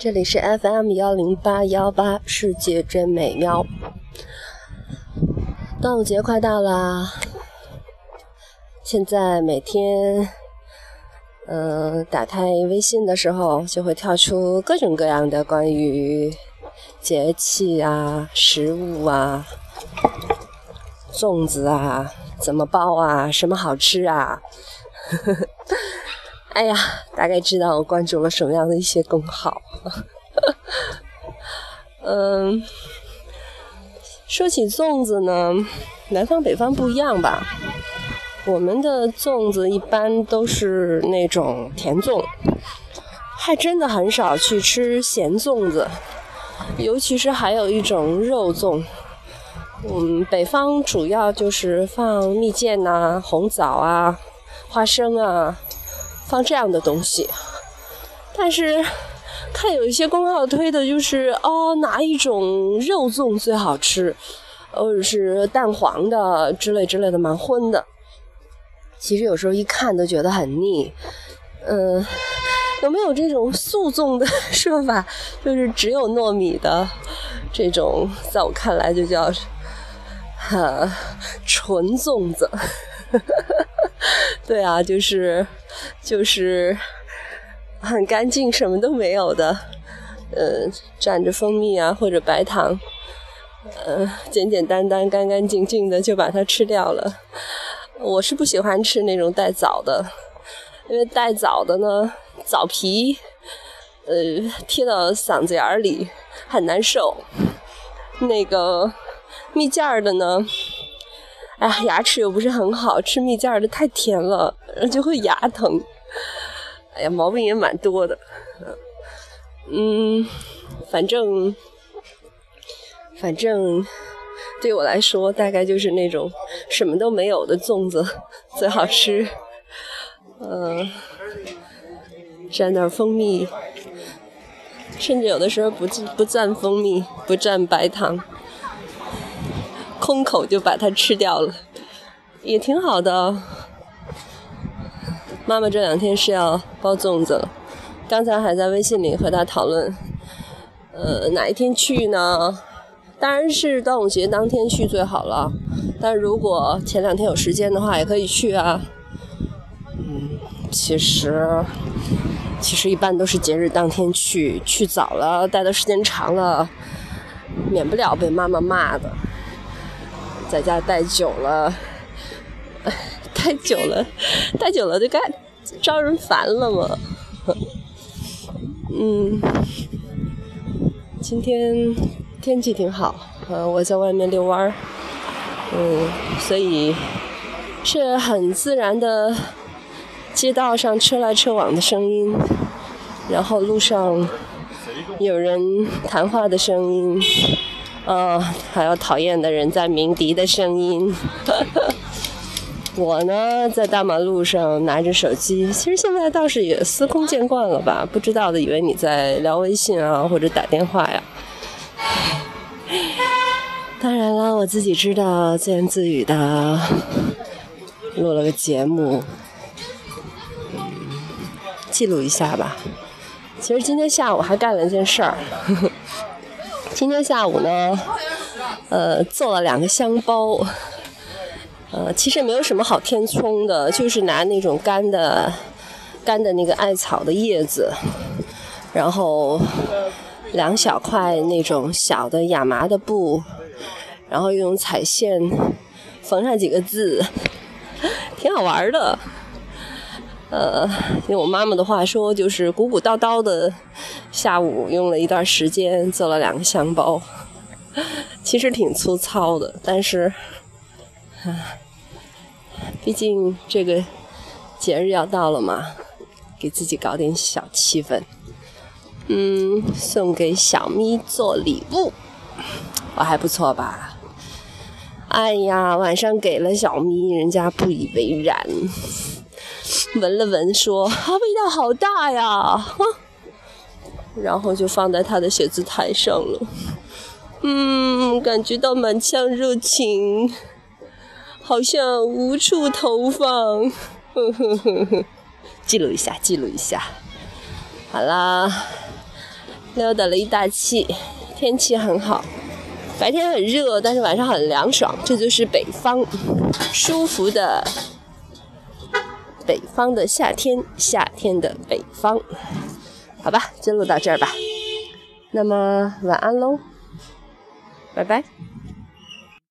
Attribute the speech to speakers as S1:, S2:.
S1: 这里是 FM 幺零八幺八，世界真美妙。端午节快到啦，现在每天，嗯，打开微信的时候，就会跳出各种各样的关于节气啊、食物啊、粽子啊、怎么包啊、什么好吃啊。呵呵哎呀，大概知道我关注了什么样的一些公号。嗯，说起粽子呢，南方北方不一样吧？我们的粽子一般都是那种甜粽，还真的很少去吃咸粽子，尤其是还有一种肉粽。嗯，北方主要就是放蜜饯呐、红枣啊、花生啊。放这样的东西，但是看有一些公号推的就是哦哪一种肉粽最好吃，或者是蛋黄的之类之类的蛮荤的。其实有时候一看都觉得很腻。嗯，有没有这种素粽的说法？就是只有糯米的这种，在我看来就叫哈纯粽子。对啊，就是就是很干净，什么都没有的，呃，蘸着蜂蜜啊或者白糖，呃，简简单单、干干净净的就把它吃掉了。我是不喜欢吃那种带枣的，因为带枣的呢，枣皮呃贴到嗓子眼里很难受。那个蜜饯儿的呢。哎呀，牙齿又不是很好，吃蜜饯的太甜了，就会牙疼。哎呀，毛病也蛮多的。嗯，反正反正对我来说，大概就是那种什么都没有的粽子最好吃。嗯，蘸点蜂蜜，甚至有的时候不不蘸蜂蜜，不蘸白糖。空口就把它吃掉了，也挺好的。妈妈这两天是要包粽子了，刚才还在微信里和她讨论，呃，哪一天去呢？当然是端午节当天去最好了，但如果前两天有时间的话，也可以去啊。嗯，其实其实一般都是节日当天去，去早了待的时间长了，免不了被妈妈骂的。在家待久了，太久了，待久了就该招人烦了嘛。嗯，今天天气挺好，呃，我在外面遛弯儿，嗯，所以是很自然的街道上车来车往的声音，然后路上有人谈话的声音。啊，还有讨厌的人在鸣笛的声音。我呢，在大马路上拿着手机，其实现在倒是也司空见惯了吧？不知道的以为你在聊微信啊，或者打电话呀。当然了，我自己知道，自言自语的录了个节目，记录一下吧。其实今天下午还干了一件事儿。今天下午呢，呃，做了两个香包，呃，其实没有什么好填充的，就是拿那种干的、干的那个艾草的叶子，然后两小块那种小的亚麻的布，然后用彩线缝上几个字，挺好玩的。呃，用我妈妈的话说，就是鼓鼓叨叨的。下午用了一段时间做了两个香包，其实挺粗糙的，但是，毕竟这个节日要到了嘛，给自己搞点小气氛。嗯，送给小咪做礼物，我还不错吧？哎呀，晚上给了小咪，人家不以为然。闻了闻，说：“啊，味道好大呀！”，然后就放在他的写字台上了。嗯，感觉到满腔热情，好像无处投放。呵呵呵呵，记录一下，记录一下。好啦，溜达了一大气，天气很好，白天很热，但是晚上很凉爽，这就是北方舒服的北方的夏天，夏天的北方。好吧，就录到这儿吧。那么晚安喽，拜拜。